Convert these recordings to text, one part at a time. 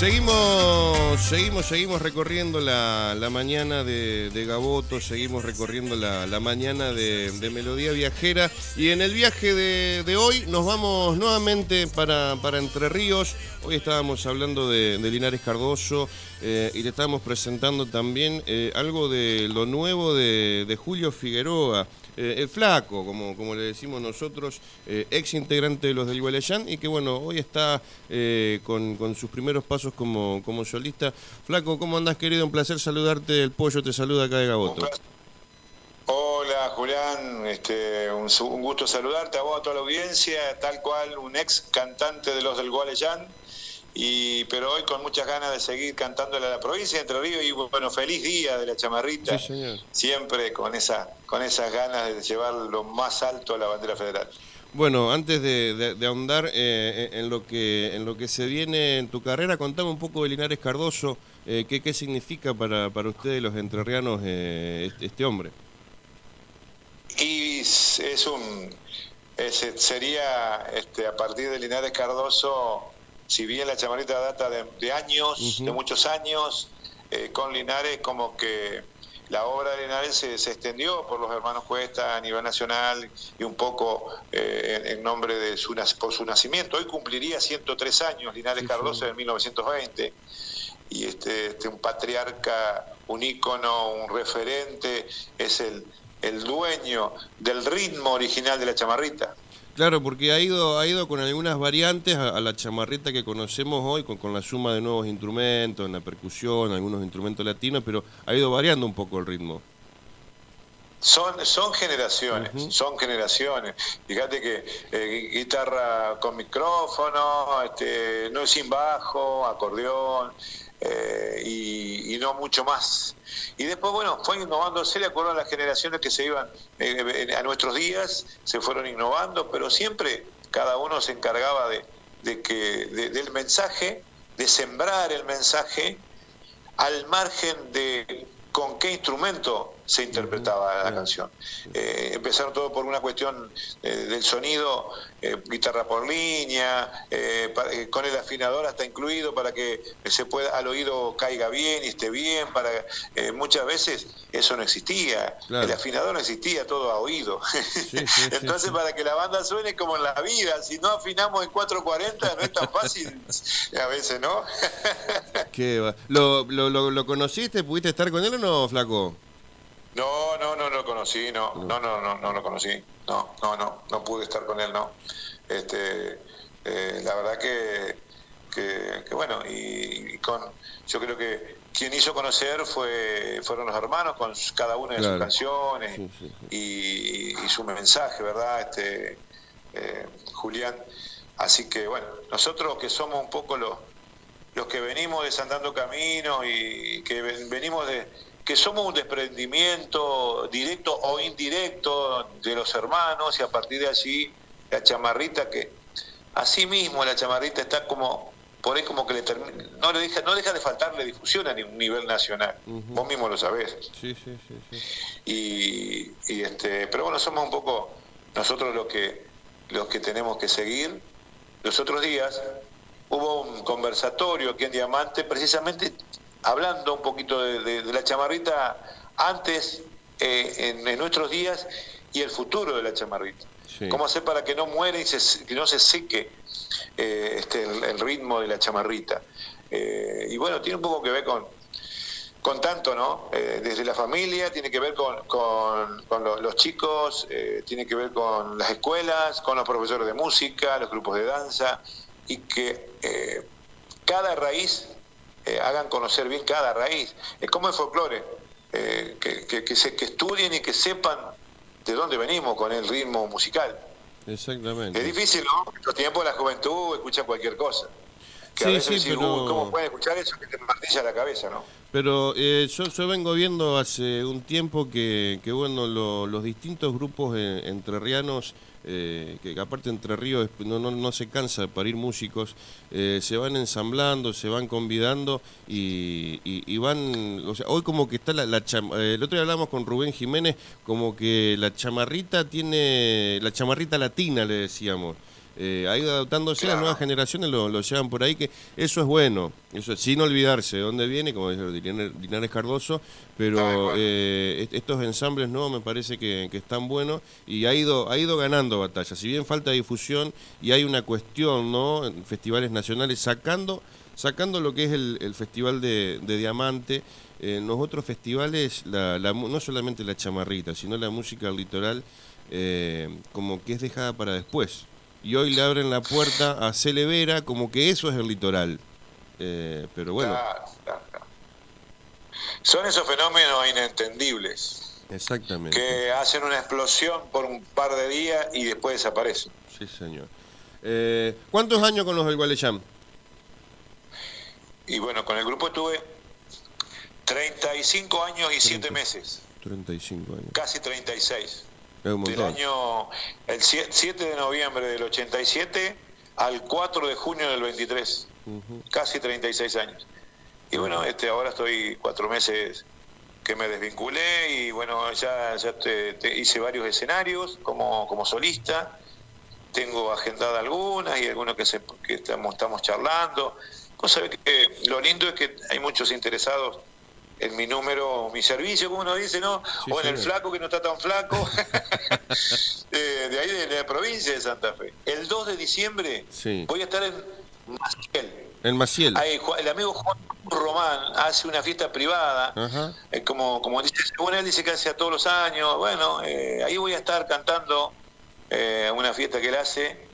Seguimos, seguimos, seguimos recorriendo la, mañana de, Gaboto, seguimos recorriendo la, mañana de, Melodía Viajera y en el viaje de, hoy nos vamos nuevamente para, Entre Ríos. Hoy estábamos hablando de, Linares Cardoso eh, y le estábamos presentando también eh, algo de lo nuevo de Julio Figueroa. Eh, el flaco, como, como le decimos nosotros, eh, ex integrante de los del Gualeyán y que bueno, hoy está eh, con, sus primeros pasos como, como solista. Flaco, ¿cómo andás querido? Un placer saludarte, el pollo te saluda acá de Gaboto. Hola Julián, este, un, gusto saludarte a vos, a toda la audiencia, tal cual un ex cantante de los del Gualeyán y pero hoy con muchas ganas de seguir cantándole a la provincia de Entre Ríos y bueno, feliz día de la chamarrita, siempre con esa con esas ganas de llevar lo más alto a la bandera federal. Bueno, antes de, ahondar eh, en lo que en lo que se viene en tu carrera, contame un poco de Linares Cardoso, eh, qué, qué significa para, para ustedes los entrerrianos eh, este, este, hombre. Y es un sería este, a partir de Linares Cardoso si bien la chamarita data de, años, de muchos años, eh, con Linares como que la obra de Linares se, extendió por los hermanos Cuesta a nivel nacional y un poco eh, en, nombre de su, por su nacimiento. Hoy cumpliría 103 años Linares Cardoso en 1920 y este, este, un patriarca, un ícono, un referente, es el, el dueño del ritmo original de la chamarrita. Claro, porque ha ido, ha ido con algunas variantes a, la chamarrita que conocemos hoy, con, la suma de nuevos instrumentos, en la percusión, algunos instrumentos latinos, pero ha ido variando un poco el ritmo. Son, son generaciones, son generaciones. Fíjate que eh, guitarra con micrófono, este, no sin bajo, acordeón, eh, y, no mucho más. Y después, bueno, fue innovándose de acuerdo a las generaciones que se iban eh, a nuestros días, se fueron innovando, pero siempre cada uno se encargaba de, de que, del mensaje, de sembrar el mensaje al margen de con qué instrumento se interpretaba la canción. Eh, empezaron todo por una cuestión eh, del sonido, eh, guitarra por línea, con el afinador hasta incluido para que se pueda al oído caiga bien y esté bien. Para muchas veces eso no existía, el afinador no existía, todo a oído. Entonces para que la banda suene como en la vida, si no afinamos en 440 no es tan fácil a veces, ¿no? ¿Lo, lo, lo, lo conociste? ¿Pudiste estar con él o no, flaco? No, no, no lo conocí, no, no, no, no, no lo conocí, no, no, no, no pude estar con él, no. Este, eh, la verdad que, que, bueno, y, con, yo creo que quien hizo conocer fue, fueron los hermanos con cada una de sus canciones Y, su mensaje, ¿verdad? Este, eh, Julián. Así que bueno, nosotros que somos un poco los, los que venimos desandando caminos y que venimos de que somos un desprendimiento directo o indirecto de los hermanos y a partir de allí la chamarrita que así mismo la chamarrita está como por ahí como que le no le deja no deja de faltarle difusión a un nivel nacional. Vos mismo lo sabés. Sí, sí, sí, y, y, este pero bueno somos un poco nosotros los que los que tenemos que seguir. Los otros días hubo un conversatorio aquí en Diamante precisamente hablando un poquito de, la chamarrita antes, eh, en, nuestros días, y el futuro de la chamarrita. ¿Cómo hacer para que no muera y que no se seque eh, este, el, ritmo de la chamarrita? Eh, y bueno, tiene un poco que ver con, con tanto, ¿no? desde la familia, tiene que ver con, con, los, chicos, tiene que ver con las escuelas, con los profesores de música, los grupos de danza, y que cada raíz eh, hagan conocer bien cada raíz. Es como el folclore, eh, que, que, se, que estudien y que sepan de dónde venimos con el ritmo musical. Exactamente. Es difícil, ¿no? En los tiempos de la juventud escucha cualquier cosa. Que a veces sí, ¿cómo pueden escuchar eso que te martilla la cabeza, no? Pero eh, yo, yo vengo viendo hace un tiempo que, que bueno, los distintos grupos entrerrianos eh, que aparte Entre Ríos no, no, no se cansa de parir músicos, eh, se van ensamblando, se van convidando y, y, van, o sea, hoy como que está la, la eh, el otro día hablamos con Rubén Jiménez, como que la chamarrita tiene, la chamarrita latina le decíamos. Eh, ha ido adaptándose, las nuevas generaciones lo, llevan por ahí, que eso es bueno, eso sin olvidarse de dónde viene, como dice Linares Cardoso, pero eh, estos ensambles no me parece que, están buenos y ha ido, ha ido ganando batallas. Si bien falta difusión y hay una cuestión, ¿no? En festivales nacionales sacando, sacando lo que es el, Festival de, Diamante, en los otros festivales, no solamente la chamarrita, sino la música litoral, eh, como que es dejada para después y hoy le abren la puerta a Celevera como que eso es el litoral. Eh, pero bueno. Son esos fenómenos inentendibles. Exactamente. Que hacen una explosión por un par de días y después desaparecen. Sí, señor. Eh, ¿Cuántos años con los del Gualeyam? Y bueno, con el grupo estuve 35 años y 7 meses. 35 años. Casi 36 del año, el 7 de noviembre del 87 al 4 de junio del 23, casi 36 años. Y bueno, este ahora estoy cuatro meses que me desvinculé y bueno, ya, ya te, hice varios escenarios como, como solista, tengo agendada algunas y algunos que, se, que estamos, estamos charlando. Cosa que lo lindo es que hay muchos interesados en mi número, mi servicio, como uno dice, ¿no? o en el flaco que no está tan flaco, eh, de ahí de la provincia de Santa Fe. El 2 de diciembre voy a estar en Maciel. En Maciel. el amigo Juan Román hace una fiesta privada, eh, como, como dice, según él dice que hace a todos los años, bueno, eh, ahí voy a estar cantando una fiesta que él hace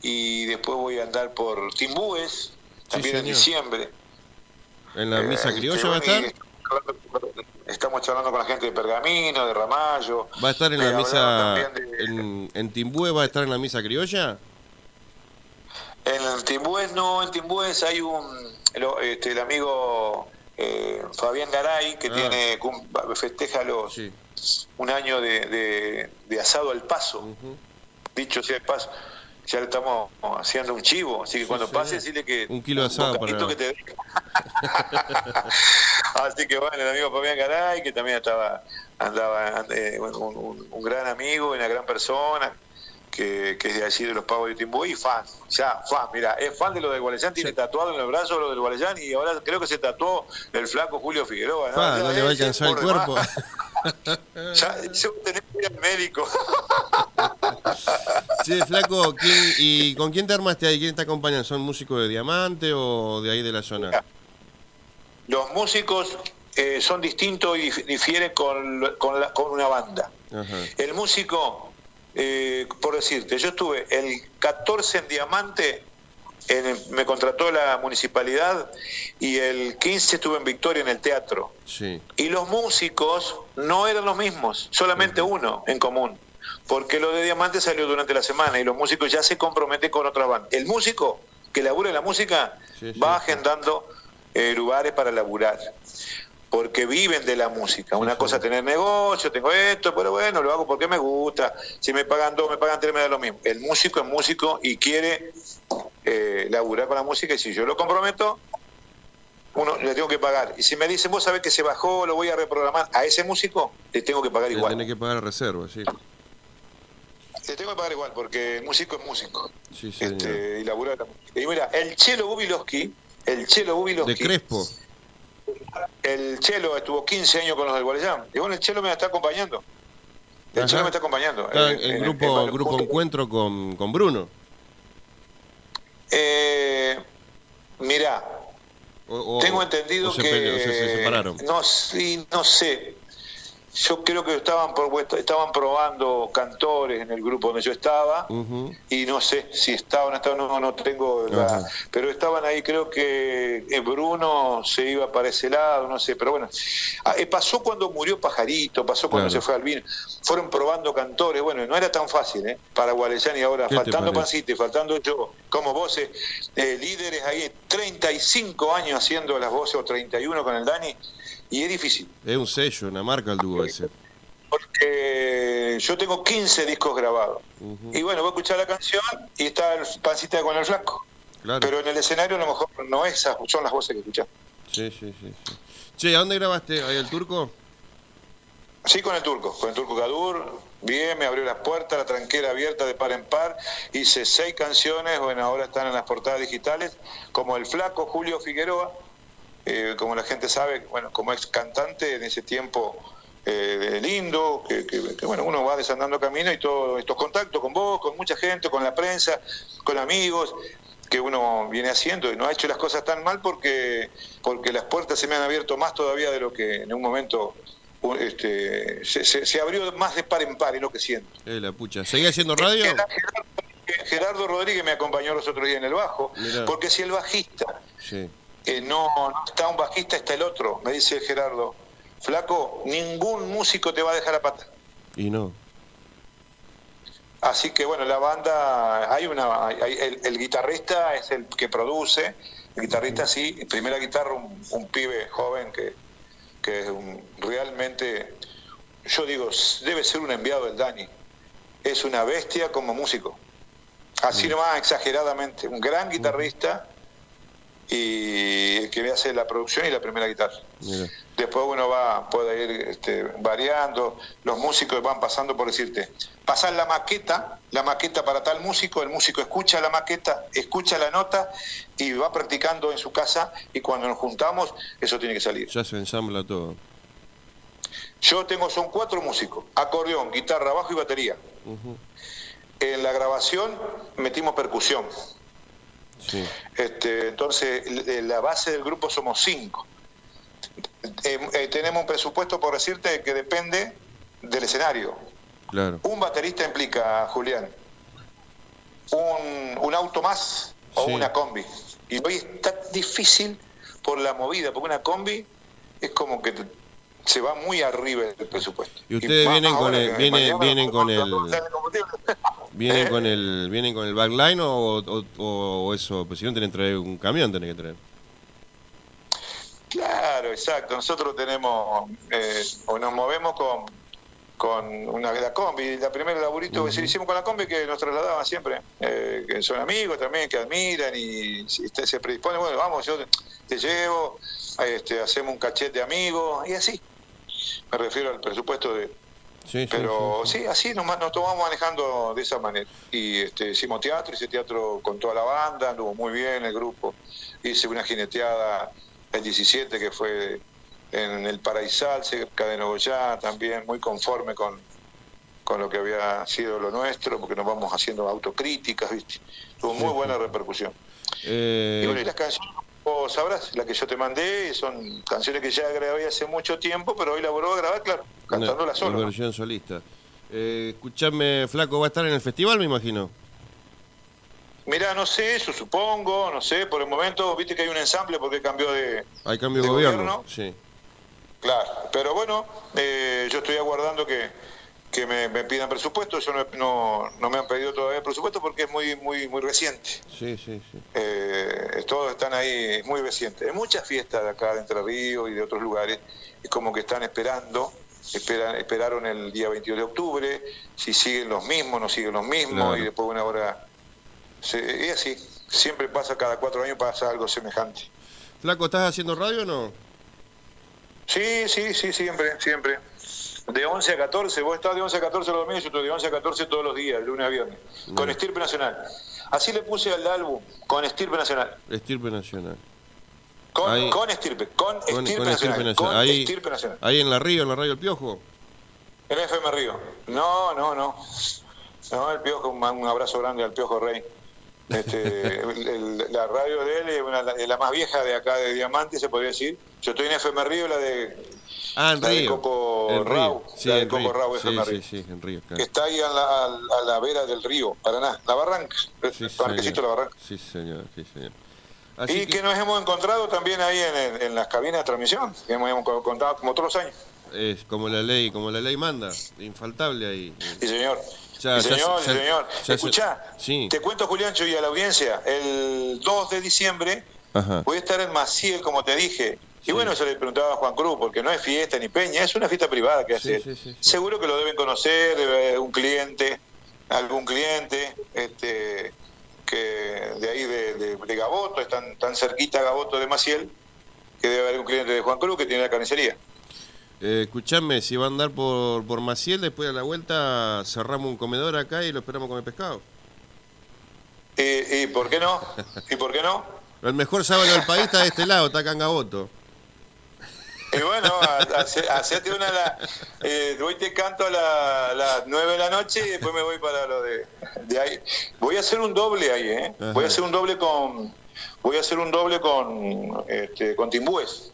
y después voy a andar por Timbúes, también en diciembre. ¿En la misa criolla va a estar? Estamos charlando con la gente de Pergamino, de Ramallo. ¿Va a estar en la misa, en, en Timbúes va a estar en la misa criolla? En Timbúes no, en Timbúes hay un, este, el amigo eh, Fabián Garay que ah. tiene festeja los un año de, de, asado al paso, dicho sea el paso ya le estamos haciendo un chivo, así que cuando pase decirle que un kilo de asado para que te... así que bueno, el amigo Fabián Garay, que también estaba andaba eh, un, gran amigo, una gran persona, que, que, es de allí de los Pavos de Timbú y fan, ya, fan, mira, es fan de lo del Gualeyán, tiene tatuado en el brazo lo del Gualeyán y ahora creo que se tatuó el flaco Julio Figueroa. ¿no? no le va a alcanzar el cuerpo. ya, yo que ir al médico. Sí, flaco, ¿y con quién te armaste ahí? ¿Quién te acompaña? ¿Son músicos de Diamante o de ahí de la zona? Los músicos eh, son distintos y difieren con, con, con una banda. El músico, eh, por decirte, yo estuve el 14 en Diamante, me contrató la municipalidad y el 15 estuve en Victoria en el teatro. Sí. Y los músicos no eran los mismos, solamente uno en común porque lo de Diamante salió durante la semana y los músicos ya se comprometen con otra banda. El músico que labura en la música va agendando eh, lugares para laburar, porque viven de la música. Una cosa es tener negocio, tengo esto, pero bueno, lo hago porque me gusta. Si me pagan dos, me pagan tres, me da lo mismo. El músico es músico y quiere eh, laburar con la música y si yo lo comprometo, uno le tengo que pagar. Y si me dicen, vos sabés que se bajó, lo voy a reprogramar, a ese músico le tengo que pagar igual. Tiene que pagar reserva, sí. Te tengo que pagar igual, porque músico es músico. Sí, sí, este, y labura la música. Y mira, el Chelo Bubilowski, el Chelo Bubilowski. De Crespo. El Chelo estuvo 15 años con los del Guarellán. Y bueno, el Chelo me está acompañando. El Chelo me está acompañando. en, grupo, grupo Encuentro con, con Bruno. Eh, mirá, tengo entendido que. se separaron. No, sí, no sé yo creo que estaban estaban probando cantores en el grupo donde yo estaba y no sé si estaban estaban no no tengo pero estaban ahí creo que eh, Bruno se iba para ese lado no sé pero bueno. Ah, eh, pasó cuando murió Pajarito pasó cuando se fue Albino. Fueron probando cantores. Bueno no era tan fácil ¿eh? para Gualeyán y ahora faltando Pancito y faltando yo como voces eh, líderes ahí 35 años haciendo las voces o 31 con el Dani y es difícil. Es un sello, una marca el dúo ese. Porque yo tengo 15 discos grabados. Y bueno, voy a escuchar la canción y está el pancita con el flaco. Pero en el escenario a lo mejor no es, son las voces que escuchás. Sí, sí, sí, Che, ¿a dónde grabaste? ¿Ahí el turco? Sí, con el turco, con el turco Cadur. bien, me abrió las puertas, la tranquera abierta de par en par, hice seis canciones, bueno, ahora están en las portadas digitales, como El Flaco, Julio Figueroa, eh, como la gente sabe, bueno, como ex cantante en ese tiempo eh, lindo, que, bueno, uno va desandando camino y todos estos contactos con vos, con mucha gente, con la prensa, con amigos, que uno viene haciendo y no ha hecho las cosas tan mal porque, porque las puertas se me han abierto más todavía de lo que en un momento este, se, abrió más de par en par, es lo que siento. Eh, la pucha. ¿Seguía haciendo radio? Gerardo, Rodríguez me acompañó los otros días en el bajo, porque si el bajista eh, no, está un bajista, está el otro, me dice Gerardo. Flaco, ningún músico te va a dejar a pata. Y no. Así que bueno, la banda, hay una, el, guitarrista es el que produce, el guitarrista sí, primera guitarra, un pibe joven que, que es realmente, yo digo, debe ser un enviado del Dani. Es una bestia como músico. Así nomás, exageradamente. Un gran guitarrista y que me hace la producción y la primera guitarra. Después uno va, puede ir este, variando, los músicos van pasando por decirte, pasar la maqueta, la maqueta para tal músico, el músico escucha la maqueta, escucha la nota y va practicando en su casa y cuando nos juntamos eso tiene que salir. Ya se ensambla todo. Yo tengo, son cuatro músicos, acordeón, guitarra, bajo y batería. En la grabación metimos percusión. Este, entonces, la base del grupo somos cinco. Eh, eh, tenemos un presupuesto, por decirte, que depende del escenario. Claro. Un baterista implica, Julián, un, auto más o una combi. Y hoy está difícil por la movida, porque una combi es como que se va muy arriba del presupuesto. Y ustedes vienen, con el, vienen, vienen con el, vienen ¿Eh? con el, vienen con el backline o, eso, pues si no tienen que traer un camión, tienen que traer. Claro, exacto. Nosotros tenemos, eh, o nos movemos con, con una la combi. La primera laburito que hicimos con la combi que nos trasladaban siempre, eh, que son amigos también, que admiran y se predisponen, bueno, vamos, yo te, llevo, este, hacemos un cachete de amigos y así me refiero al presupuesto de... Sí, pero sí, así nos, nos tomamos manejando de esa manera. Y este, hicimos teatro, hice teatro con toda la banda, anduvo muy bien el grupo. Hice una jineteada el 17 que fue en el Paraisal, cerca de Nogoyá, también muy conforme con, con lo que había sido lo nuestro, porque nos vamos haciendo autocríticas, ¿viste? Tuvo muy buena repercusión. Eh... Y bueno, y las canciones sabrás, la que yo te mandé, son canciones que ya grabé hace mucho tiempo, pero hoy la vuelvo a grabar, claro, cantándola solo. La versión solista. Eh, escuchame, Flaco, ¿va a estar en el festival, me imagino? Mirá, no sé, eso supongo, no sé, por el momento, viste que hay un ensamble porque cambió de. Hay cambio de, gobierno, sí. Claro, pero bueno, eh, yo estoy aguardando que, que me, pidan presupuesto. Yo no, no, me han pedido todavía presupuesto porque es muy muy muy reciente. Sí, sí, sí. Eh, todos están ahí muy recientes. Hay muchas fiestas de acá de Entre Ríos y de otros lugares. Es como que están esperando. Esperan, esperaron el día 22 de octubre. Si siguen los mismos, no siguen los mismos. Y después de una hora. y así. Siempre pasa, cada cuatro años pasa algo semejante. Flaco, ¿estás haciendo radio o no? Sí, sí, sí, siempre, siempre de 11 a 14, vos estás de 11 a 14 los domingos, yo estoy de 11 a 14 todos los días, lunes a viernes, con Estirpe Nacional. Así le puse al álbum, con Estirpe Nacional. Estirpe Nacional. Con, con Estirpe, con, Estirpe, Nacional, Con ahí, Estirpe Nacional. Ahí en la Río, en la Radio El Piojo. En FM Río. No, no, no. No, el Piojo, un, abrazo grande al Piojo Rey. Este, la radio de él es, una, la más vieja de acá de Diamante, se podría decir. Yo estoy en FM Río, la de Ah, en Río. Coco Rau. Sí, en Coco Rau, sí, sí, sí, en Río. Que está ahí a la, a la, vera del río, Paraná. La Barranca. Sí, Parquecito La Barranca. Sí, señor, sí, señor. y que... nos hemos encontrado también ahí en, en las cabinas de transmisión, que hemos, hemos contado como todos los años. Es como la ley, como la ley manda, infaltable ahí. Sí, señor. sí, señor, sí, señor. Escuchá, te cuento, Juliancho, y a la audiencia, el 2 de diciembre voy a estar en Maciel, como te dije, y bueno, eso le preguntaba a Juan Cruz, porque no es fiesta ni peña, es una fiesta privada que hace. Seguro que lo deben conocer, un cliente, algún cliente, este, que de ahí de, de, Gaboto, están tan cerquita Gaboto de Maciel, que debe haber un cliente de Juan Cruz que tiene la carnicería. Eh, escuchame, si va a andar por, por Maciel, después de la vuelta cerramos un comedor acá y lo esperamos con el pescado. ¿Y, por qué no? ¿Y por qué no? El mejor sábado del país está de este lado, está acá en Gaboto. Y bueno, hacete una. La, eh, hoy te canto a las 9 de la noche y después me voy para lo de, de ahí. Voy a hacer un doble ahí, ¿eh? Voy a hacer un doble con. Voy a hacer un doble con, este, con Timbúes.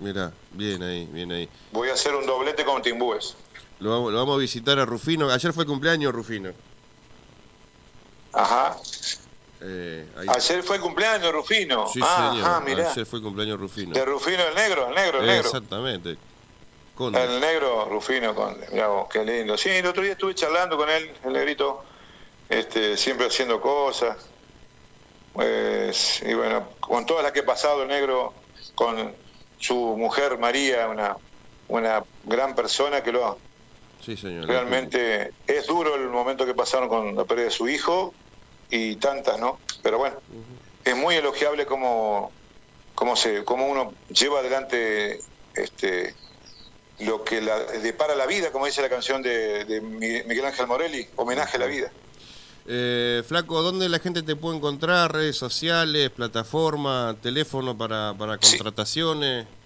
Mira, bien ahí, bien ahí. Voy a hacer un doblete con Timbúes. Lo vamos, lo vamos a visitar a Rufino. Ayer fue cumpleaños Rufino. Ajá. Eh, Ayer fue el cumpleaños Rufino. Sí, ah, señor. Ayer fue el cumpleaños Rufino. De Rufino el negro, el negro, el negro. Exactamente. El negro Rufino con qué lindo. Sí, el otro día estuve charlando con él, el negrito, este, siempre haciendo cosas. Pues, y bueno, con todas las que he pasado el negro, con su mujer María, una, una gran persona que lo sí, señor, realmente es duro el momento que pasaron con la pérdida de su hijo y tantas, ¿no? Pero bueno, es muy elogiable como, como, se, como uno lleva adelante este, lo que la, depara la vida, como dice la canción de, Miguel Ángel Morelli, homenaje a la vida. Eh, Flaco, ¿dónde la gente te puede encontrar? ¿Redes sociales, plataforma, teléfono para, para contrataciones? Sí.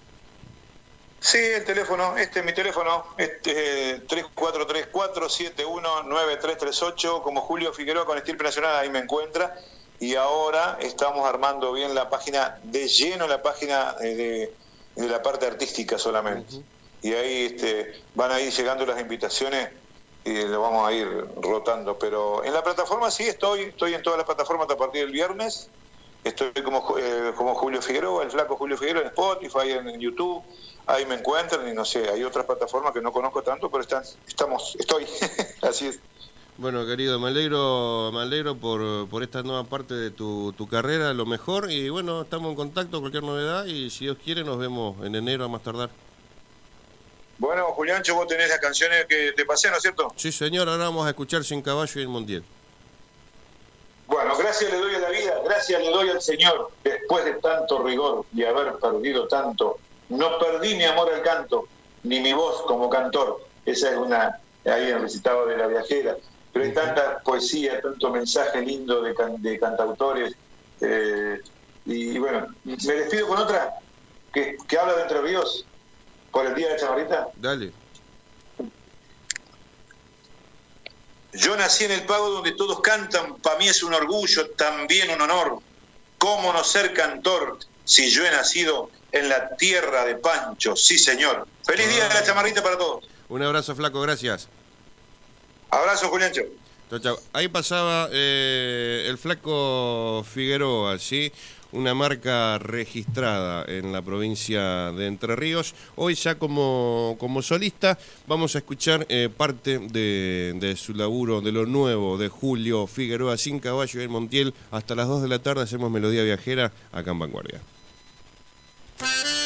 El teléfono, este es mi teléfono, este 3434719338, como Julio Figueroa con Estirpe Nacional, ahí me encuentra. Y ahora estamos armando bien la página, de lleno la página eh, de, la parte artística solamente. Y ahí este, van a ir llegando las invitaciones y lo vamos a ir rotando. Pero en la plataforma sí estoy, estoy en todas las plataformas a partir del viernes. Estoy como, eh, como Julio Figueroa, el flaco Julio Figueroa en Spotify, en, YouTube. Ahí me encuentran y no sé, hay otras plataformas que no conozco tanto, pero están, estamos, estoy. Así es. Bueno, querido, me alegro, me alegro por, por esta nueva parte de tu, tu, carrera, lo mejor. Y bueno, estamos en contacto, cualquier novedad. Y si Dios quiere, nos vemos en enero a más tardar. Bueno, Juliancho, vos tenés las canciones que te pasé, ¿no es cierto? Sí, señor, ahora vamos a escuchar Sin Caballo y el Mundial. Bueno, gracias le doy a la vida, gracias le doy al Señor, después de tanto rigor y haber perdido tanto. No perdí mi amor al canto, ni mi voz como cantor. Esa es una, ahí en recitado de la viajera. Pero hay tanta poesía, tanto mensaje lindo de, de cantautores. Eh, y bueno, me despido con otra que, que habla de Entre Ríos por el día de Chamarrita. Dale. Yo nací en el pago donde todos cantan, para mí es un orgullo, también un honor. ¿Cómo no ser cantor si yo he nacido en la tierra de Pancho? Sí, señor. Feliz día de la chamarrita para todos. Un abrazo, flaco, gracias. Abrazo, Juliancho. Chao, chao. Ahí pasaba eh, el flaco Figueroa, ¿sí? una marca registrada en la provincia de Entre Ríos. Hoy ya como, como solista vamos a escuchar eh, parte de, de, su laburo, de lo nuevo de Julio Figueroa, Sin Caballo y el Montiel. Hasta las 2 de la tarde hacemos Melodía Viajera acá en Vanguardia. Bye.